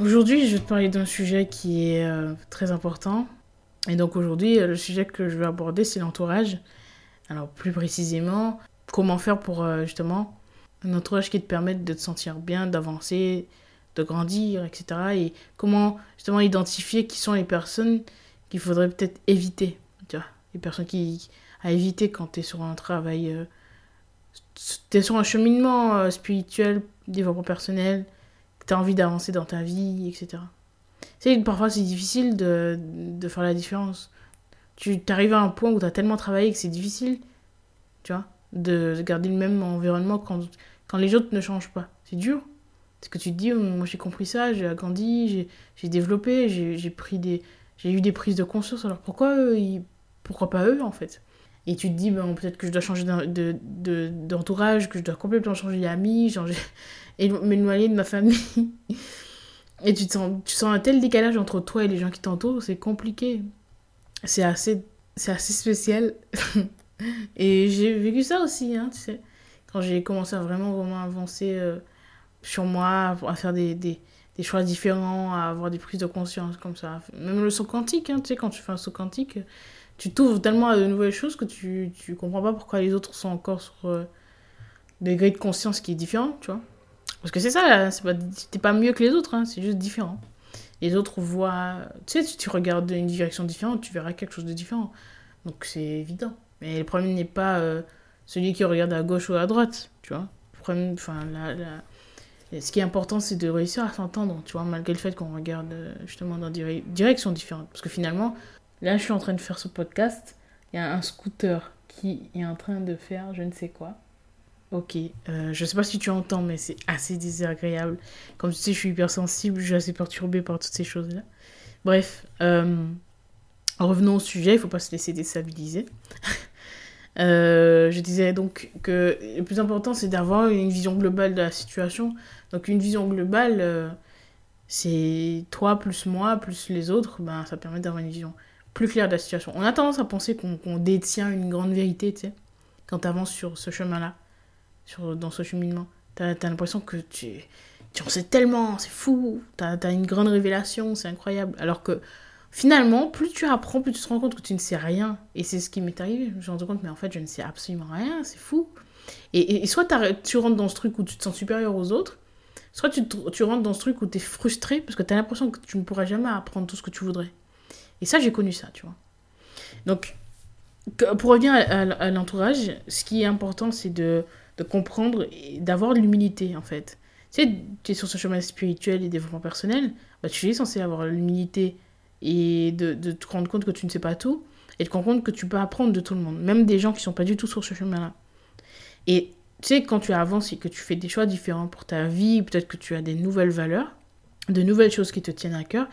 Aujourd'hui, je vais te parler d'un sujet qui est euh, très important. Et donc aujourd'hui, euh, le sujet que je vais aborder, c'est l'entourage. Alors plus précisément, comment faire pour euh, justement un entourage qui te permette de te sentir bien, d'avancer, de grandir, etc. Et comment justement identifier qui sont les personnes qu'il faudrait peut-être éviter. Tu vois, les personnes qui à éviter quand tu es sur un travail, tu es sur un cheminement spirituel, développement personnel, tu as envie d'avancer dans ta vie, etc. Sais, parfois c'est difficile de, de, faire la différence. Tu arrives à un point où tu as tellement travaillé que c'est difficile, tu vois, de garder le même environnement quand, quand les autres ne changent pas. C'est dur. Parce que tu te dis, oh, moi j'ai compris ça, j'ai agrandi, j'ai développé, j'ai pris des j'ai eu des prises de conscience, alors pourquoi eux, pourquoi pas eux en fait? Et tu te dis, ben, peut-être que je dois changer d'entourage, de, que je dois complètement changer d'amis, changer et m'éloigner de ma famille. Et tu, sens, tu sens un tel décalage entre toi et les gens qui t'entourent, c'est compliqué. C'est assez, assez spécial. et j'ai vécu ça aussi, hein, tu sais. Quand j'ai commencé à vraiment, vraiment avancer euh, sur moi, à faire des, des, des, choix différents, à avoir des prises de conscience comme ça. Même le saut quantique, hein, tu sais, quand tu fais un saut quantique, tu t'ouvres tellement à de nouvelles choses que tu, tu comprends pas pourquoi les autres sont encore sur euh, des degré de conscience qui est différent, tu vois. Parce que c'est ça, c'est pas, t'es pas mieux que les autres, hein, c'est juste différent. Les autres voient. Tu sais, si tu regardes une direction différente, tu verras quelque chose de différent. Donc c'est évident. Mais le problème n'est pas euh, celui qui regarde à gauche ou à droite, tu vois. Le problème, enfin, la, ce qui est important, c'est de réussir à s'entendre, tu vois, malgré le fait qu'on regarde euh, justement dans des directions différentes. Parce que finalement, là, je suis en train de faire ce podcast, il y a un scooter qui est en train de faire je ne sais quoi. Ok, euh, je sais pas si tu entends, mais c'est assez désagréable. Comme tu sais, je suis hypersensible, je suis assez perturbée par toutes ces choses-là. Bref, euh, revenons au sujet, il faut pas se laisser déstabiliser. Euh, je disais donc que le plus important, c'est d'avoir une vision globale de la situation. Donc une vision globale, euh, c'est toi plus moi plus les autres, ben, ça permet d'avoir une vision plus claire de la situation. On a tendance à penser qu'on détient une grande vérité, tu sais, quand tu avances sur ce chemin-là dans ce cheminement. T'as as, l'impression que tu, tu en sais tellement, c'est fou, t'as as une grande révélation, c'est incroyable. Alors que finalement, plus tu apprends, plus tu te rends compte que tu ne sais rien. Et c'est ce qui m'est arrivé. Je me suis compte, mais en fait, je ne sais absolument rien, c'est fou. Et, et, soit tu rentres dans ce truc où tu te sens supérieur aux autres, soit tu, tu rentres dans ce truc où tu es frustré parce que tu as l'impression que tu ne pourras jamais apprendre tout ce que tu voudrais. Et ça, j'ai connu ça, tu vois. Donc, pour revenir à l'entourage, ce qui est important, c'est de de comprendre et d'avoir de l'humilité en fait. Tu sais, tu es sur ce chemin spirituel et développement personnel, bah, tu es censé avoir l'humilité et de, te rendre compte que tu ne sais pas tout et de comprendre que tu peux apprendre de tout le monde, même des gens qui sont pas du tout sur ce chemin-là. Et tu sais, quand tu avances et que tu fais des choix différents pour ta vie, peut-être que tu as des nouvelles valeurs, de nouvelles choses qui te tiennent à cœur,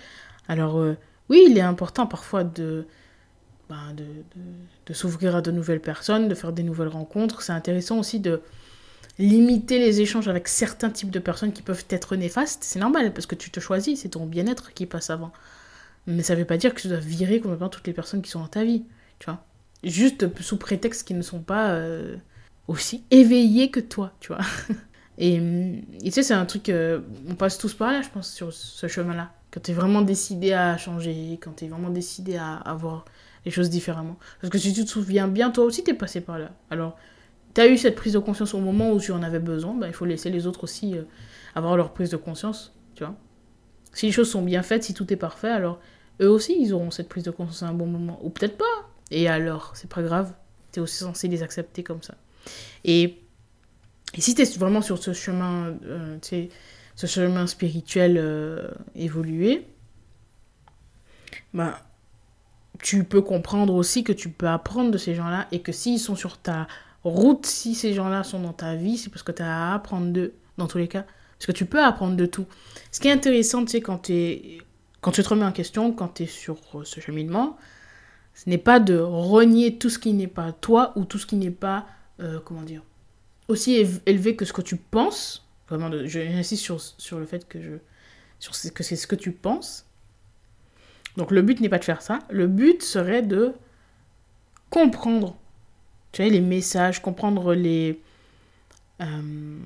alors euh, oui, il est important parfois de, ben, de, de s'ouvrir à de nouvelles personnes, de faire des nouvelles rencontres. C'est intéressant aussi de limiter les échanges avec certains types de personnes qui peuvent être néfastes. C'est normal, parce que tu te choisis, c'est ton bien-être qui passe avant. Mais ça ne veut pas dire que tu dois virer complètement toutes les personnes qui sont dans ta vie, tu vois. Juste sous prétexte qu'ils ne sont pas euh, aussi éveillés que toi, tu vois. Et, tu sais, c'est un truc, euh, on passe tous par là, je pense, sur ce chemin-là. Quand tu es vraiment décidé à changer, quand tu es vraiment décidé à avoir les choses différemment. Parce que si tu te souviens bien, toi aussi, tu es passé par là. Alors, tu as eu cette prise de conscience au moment où tu en avais besoin, bah, il faut laisser les autres aussi euh, avoir leur prise de conscience, tu vois. Si les choses sont bien faites, si tout est parfait, alors eux aussi, ils auront cette prise de conscience à un bon moment. Ou peut-être pas. Et alors, c'est pas grave. Tu es aussi censé les accepter comme ça. Et, si tu es vraiment sur ce chemin, euh, tu sais, ce chemin spirituel euh, évolué, bah, tu peux comprendre aussi que tu peux apprendre de ces gens-là et que s'ils sont sur ta route, si ces gens-là sont dans ta vie, c'est parce que tu as à apprendre d'eux, dans tous les cas. Parce que tu peux apprendre de tout. Ce qui est intéressant, tu sais, quand, quand tu te remets en question, quand tu es sur euh, ce cheminement, ce n'est pas de renier tout ce qui n'est pas toi ou tout ce qui n'est pas, euh, comment dire, aussi élevé que ce que tu penses. Vraiment, j'insiste sur, sur le fait que, je, sur que c'est ce que tu penses. Donc le but n'est pas de faire ça. Le but serait de comprendre tu vois, les messages, comprendre les. Euh,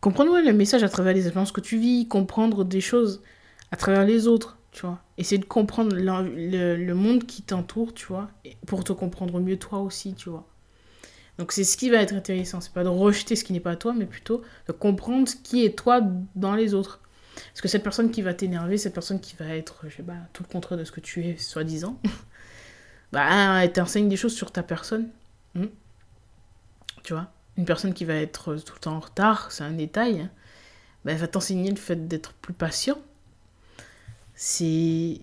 comprendre les messages à travers les expériences que tu vis, comprendre des choses à travers les autres, tu vois. Essayer de comprendre le, le, monde qui t'entoure, tu vois, pour te comprendre mieux toi aussi, tu vois. Donc c'est ce qui va être intéressant, c'est pas de rejeter ce qui n'est pas toi, mais plutôt de comprendre ce qui est toi dans les autres. Parce que cette personne qui va t'énerver, cette personne qui va être, je sais pas, tout le contraire de ce que tu es, soi-disant, bah, elle t'enseigne des choses sur ta personne. Hmm. Tu vois? Une personne qui va être tout le temps en retard, c'est un détail. Hein. Bah, elle va t'enseigner le fait d'être plus patient. C'est.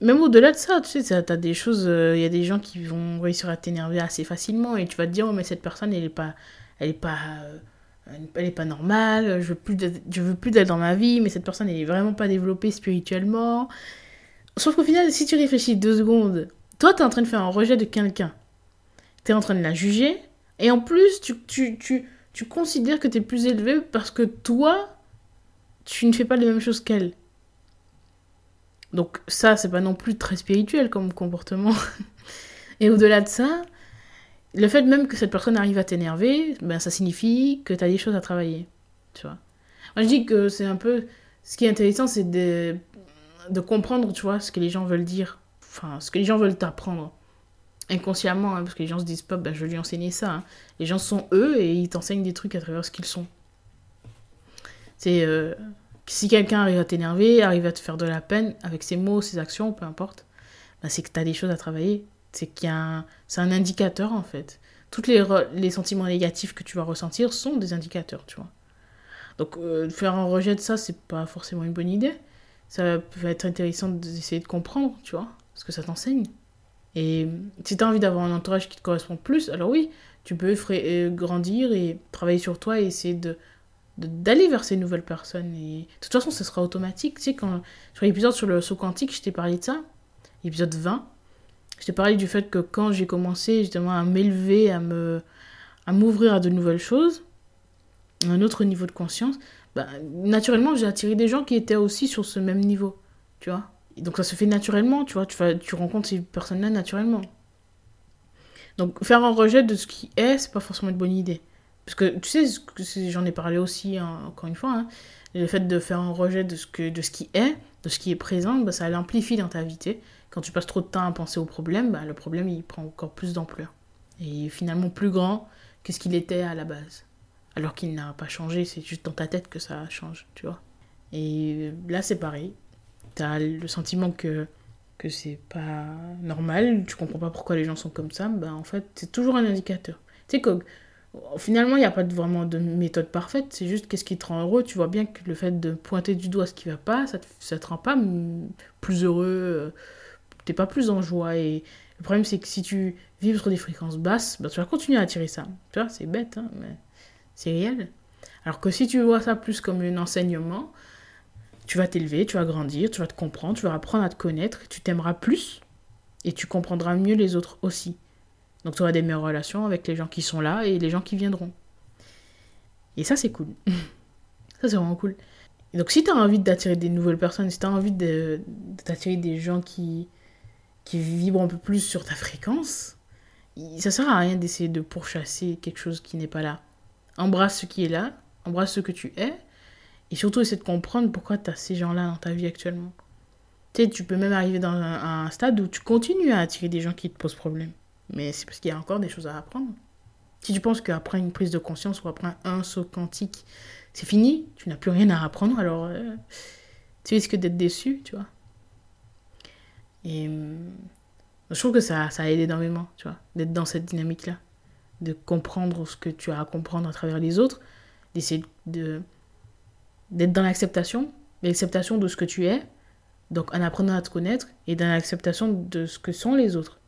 Même au-delà de ça, tu sais, t'as des choses. Euh, il y a des gens qui vont réussir à t'énerver assez facilement et tu vas te dire, oh, mais cette personne, elle est pas. Elle est pas. Euh, elle est pas normale, je veux plus veux plus d'elle dans ma vie, mais cette personne elle est vraiment pas développée spirituellement. Sauf qu'au final, si tu réfléchis deux secondes, toi, tu es en train de faire un rejet de quelqu'un. Tu es en train de la juger. Et en plus, tu, tu, tu, tu considères que tu es plus élevé parce que toi, tu ne fais pas les mêmes choses qu'elle. Donc ça, c'est pas non plus très spirituel comme comportement. Et au-delà de ça, le fait même que cette personne arrive à t'énerver, ben ça signifie que tu as des choses à travailler. Tu vois. Moi, je dis que c'est un peu... Ce qui est intéressant, c'est de de comprendre, tu vois, ce que les gens veulent dire. Enfin, ce que les gens veulent t'apprendre. Inconsciemment, hein, parce que les gens se disent pas, bah, je vais lui enseigner ça. Hein. Les gens sont eux et ils t'enseignent des trucs à travers ce qu'ils sont. C'est. Euh, si quelqu'un arrive à t'énerver, arrive à te faire de la peine avec ses mots, ses actions, peu importe, bah, c'est que tu as des choses à travailler. C'est un, c'est un indicateur en fait. Tous les, les sentiments négatifs que tu vas ressentir sont des indicateurs, tu vois. Donc euh, faire un rejet de ça, c'est pas forcément une bonne idée ça peut être intéressant d'essayer de comprendre, tu vois, ce que ça t'enseigne. Et si tu as envie d'avoir un entourage qui te correspond plus, alors oui, tu peux euh, grandir et travailler sur toi et essayer de d'aller vers ces nouvelles personnes. Et de toute façon, ce sera automatique. Tu sais, quand, sur l'épisode sur le saut quantique, je t'ai parlé de ça, épisode 20, je t'ai parlé du fait que quand j'ai commencé justement à m'élever, à me à m'ouvrir à de nouvelles choses, un autre niveau de conscience, bah, naturellement, j'ai attiré des gens qui étaient aussi sur ce même niveau, tu vois. donc ça se fait naturellement, tu vois, tu, tu rencontres ces personnes-là naturellement. Donc faire un rejet de ce qui est, c'est pas forcément une bonne idée. Parce que tu sais, j'en ai parlé aussi, hein, encore une fois, hein, le fait de faire un rejet de ce, que, de ce qui est, de ce qui est présent, bah, ça l'amplifie dans ta vie. Quand tu passes trop de temps à penser au problème, bah, le problème il prend encore plus d'ampleur. Et finalement plus grand que ce qu'il était à la base alors qu'il n'a pas changé, c'est juste dans ta tête que ça change, tu vois. Et là, c'est pareil. Tu as le sentiment que, que c'est pas normal, tu comprends pas pourquoi les gens sont comme ça, ben en fait, c'est toujours un indicateur. Tu sais finalement, il n'y a pas vraiment de méthode parfaite, c'est juste qu'est-ce qui te rend heureux. Tu vois bien que le fait de pointer du doigt ce qui va pas, ça ça te rend pas plus heureux, euh, t'es pas plus en joie. Et le problème, c'est que si tu vibres sur des fréquences basses, ben, tu vas continuer à attirer ça. Tu vois, c'est bête, hein, mais c'est réel. Alors que si tu vois ça plus comme un enseignement, tu vas t'élever, tu vas grandir, tu vas te comprendre, tu vas apprendre à te connaître, tu t'aimeras plus et tu comprendras mieux les autres aussi. Donc tu auras des meilleures relations avec les gens qui sont là et les gens qui viendront. Et ça, c'est cool. ça, c'est vraiment cool. Et donc si tu as envie d'attirer des nouvelles personnes, si tu as envie d'attirer des gens qui, qui vibrent un peu plus sur ta fréquence, ça sert à rien d'essayer de pourchasser quelque chose qui n'est pas là embrasse ce qui est là, embrasse ce que tu es, et surtout essaie de comprendre pourquoi tu as ces gens-là dans ta vie actuellement. Tu sais, tu peux même arriver dans un, stade où tu continues à attirer des gens qui te posent problème. Mais c'est parce qu'il y a encore des choses à apprendre. Si tu penses qu'après une prise de conscience ou après un saut quantique, c'est fini, tu n'as plus rien à apprendre, alors euh, tu risques d'être déçu, tu vois. Et euh, je trouve que ça, ça aide énormément, tu vois, d'être dans cette dynamique-là de comprendre ce que tu as à comprendre à travers les autres, d'essayer de, d'être dans l'acceptation, l'acceptation de ce que tu es, donc en apprenant à te connaître, et dans l'acceptation de ce que sont les autres.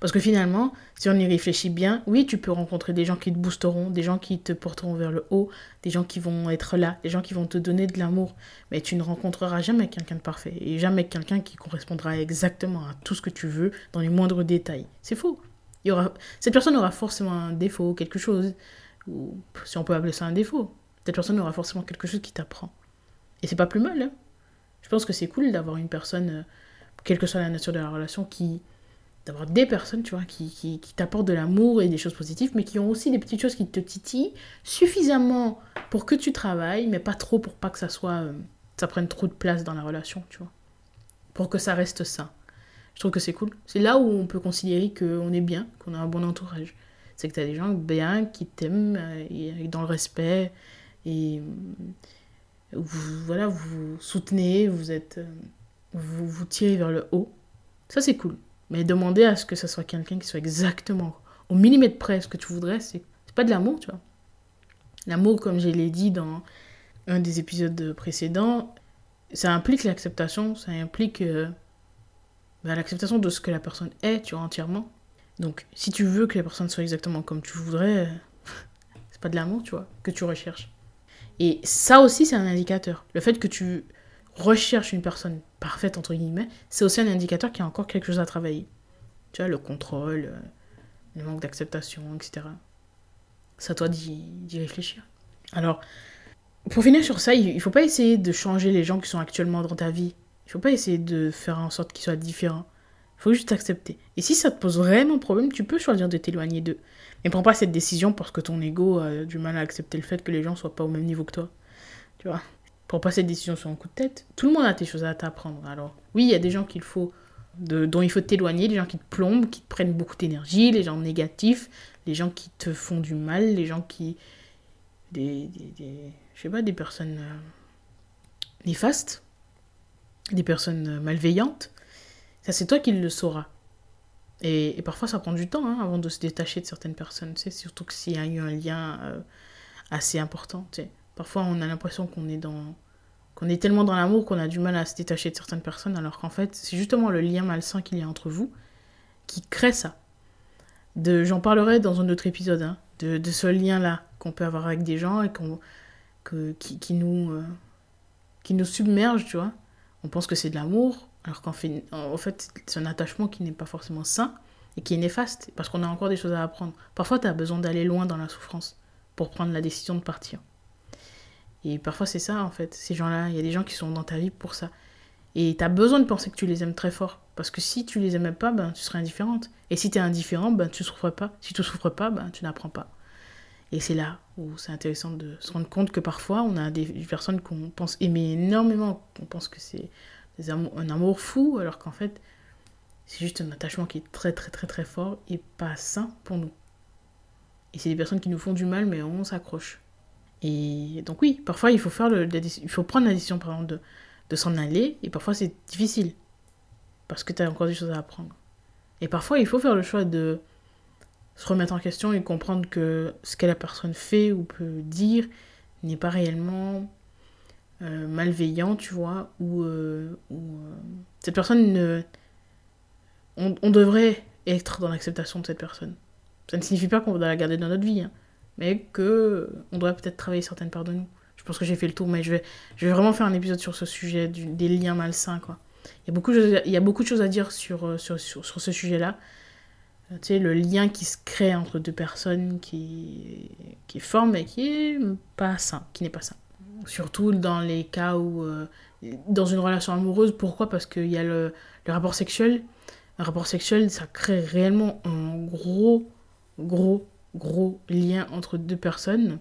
Parce que finalement, si on y réfléchit bien, oui, tu peux rencontrer des gens qui te boosteront, des gens qui te porteront vers le haut, des gens qui vont être là, des gens qui vont te donner de l'amour. Mais tu ne rencontreras jamais quelqu'un de parfait et jamais quelqu'un qui correspondra exactement à tout ce que tu veux dans les moindres détails. C'est faux. Il y aura... Cette personne aura forcément un défaut, quelque chose, ou si on peut appeler ça un défaut. Cette personne aura forcément quelque chose qui t'apprend. Et c'est pas plus mal. Hein. Je pense que c'est cool d'avoir une personne, euh, quelle que soit la nature de la relation, qui d'avoir des personnes, tu vois, qui, qui, t'apportent de l'amour et des choses positives, mais qui ont aussi des petites choses qui te titillent suffisamment pour que tu travailles, mais pas trop pour pas que ça soit, euh, ça prenne trop de place dans la relation, tu vois. Pour que ça reste ça. Je trouve que c'est cool. C'est là où on peut considérer qu'on est bien, qu'on a un bon entourage. C'est que tu as des gens bien qui t'aiment euh, et dans le respect et euh, vous, voilà, vous soutenez, vous êtes, vous vous tirez vers le haut. Ça c'est cool. Mais demander à ce que ce soit quelqu'un qui soit exactement au millimètre près ce que tu voudrais, c'est pas de l'amour, tu vois. L'amour, comme je l'ai dit dans un des épisodes précédents, ça implique l'acceptation, ça implique euh, bah, l'acceptation de ce que la personne est, tu vois, entièrement. Donc, si tu veux que la personne soit exactement comme tu voudrais, c'est pas de l'amour, tu vois, que tu recherches. Et ça aussi, c'est un indicateur. Le fait que tu recherche une personne parfaite, entre guillemets, c'est aussi un indicateur qu'il y a encore quelque chose à travailler. Tu vois, le contrôle, euh, le manque d'acceptation, etc. C'est à toi d'y réfléchir. Alors, pour finir sur ça, il ne faut pas essayer de changer les gens qui sont actuellement dans ta vie. Il ne faut pas essayer de faire en sorte qu'ils soient différents. Il faut juste accepter. Et si ça te pose vraiment problème, tu peux choisir de t'éloigner d'eux. Mais prends pas cette décision parce que ton ego a du mal à accepter le fait que les gens soient pas au même niveau que toi. Tu vois? Pour passer cette décision sur un coup de tête. Tout le monde a des choses à t'apprendre. Alors, oui, il y a des gens qu'il faut, de, dont il faut t'éloigner, des gens qui te plombent, qui te prennent beaucoup d'énergie, les gens négatifs, les gens qui te font du mal, les gens qui. des. des, je sais pas, des personnes euh, néfastes, des personnes euh, malveillantes. Ça, c'est toi qui le sauras. Et, parfois, ça prend du temps hein, avant de se détacher de certaines personnes, tu sais, surtout s'il y a eu un lien euh, assez important, tu sais. Parfois, on a l'impression qu'on est tellement dans l'amour qu'on a du mal à se détacher de certaines personnes, alors qu'en fait, c'est justement le lien malsain qu'il y a entre vous qui crée ça. De, j'en parlerai dans un autre épisode, hein, de, ce lien-là qu'on peut avoir avec des gens et qui, nous, euh, submerge, tu vois. On pense que c'est de l'amour, alors qu'en fait, fait, c'est un attachement qui n'est pas forcément sain et qui est néfaste, parce qu'on a encore des choses à apprendre. Parfois, tu as besoin d'aller loin dans la souffrance pour prendre la décision de partir. Et parfois, c'est ça, en fait. Ces gens-là, il y a des gens qui sont dans ta vie pour ça. Et tu as besoin de penser que tu les aimes très fort. Parce que si tu les aimais pas, ben, tu serais indifférente. Et si tu es indifférent, ben, tu souffres pas. Si tu souffres pas, ben, tu n'apprends pas. Et c'est là où c'est intéressant de se rendre compte que parfois, on a des personnes qu'on pense aimer énormément, qu'on pense que c'est un amour fou, alors qu'en fait, c'est juste un attachement qui est très, très, très, très fort et pas sain pour nous. Et c'est des personnes qui nous font du mal, mais on s'accroche. Et donc oui, parfois il faut, faire il faut prendre la décision de, de s'en aller, et parfois c'est difficile, parce que tu as encore des choses à apprendre. Et parfois il faut faire le choix de se remettre en question et comprendre que ce que la personne fait ou peut dire n'est pas réellement euh, malveillant, tu vois, ou, euh, euh, cette personne ne... On, devrait être dans l'acceptation de cette personne. Ça ne signifie pas qu'on doit la garder dans notre vie, hein mais que on doit peut-être travailler certaines parts de nous. Je pense que j'ai fait le tour, mais je vais, je vais vraiment faire un épisode sur ce sujet des liens malsains. Quoi. Il, y a beaucoup il y a beaucoup de choses à dire sur, euh, sur, sur, sur ce sujet-là. Euh, tu sais, le lien qui se crée entre deux personnes qui, qui est fort, mais qui est pas sain, qui n'est pas sain. Surtout dans les cas où, euh, dans une relation amoureuse, pourquoi? Parce qu'il y a le, le rapport sexuel. Un rapport sexuel, ça crée réellement un gros, gros gros lien entre deux personnes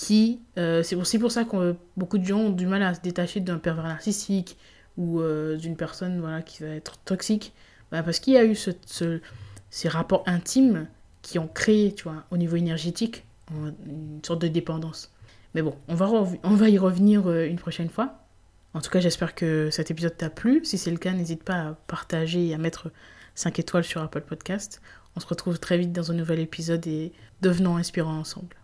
qui euh, c'est aussi pour ça que beaucoup de gens ont du mal à se détacher d'un pervers narcissique ou euh, d'une personne voilà qui va être toxique. Bah, parce qu'il y a eu ce, ces rapports intimes qui ont créé tu vois au niveau énergétique une sorte de dépendance. Mais bon on va on va y revenir euh, une prochaine fois. En tout cas j'espère que cet épisode t'a plu. Si c'est le cas n'hésite pas à partager et à mettre 5 étoiles sur Apple Podcast on se retrouve très vite dans un nouvel épisode et devenons inspirants ensemble.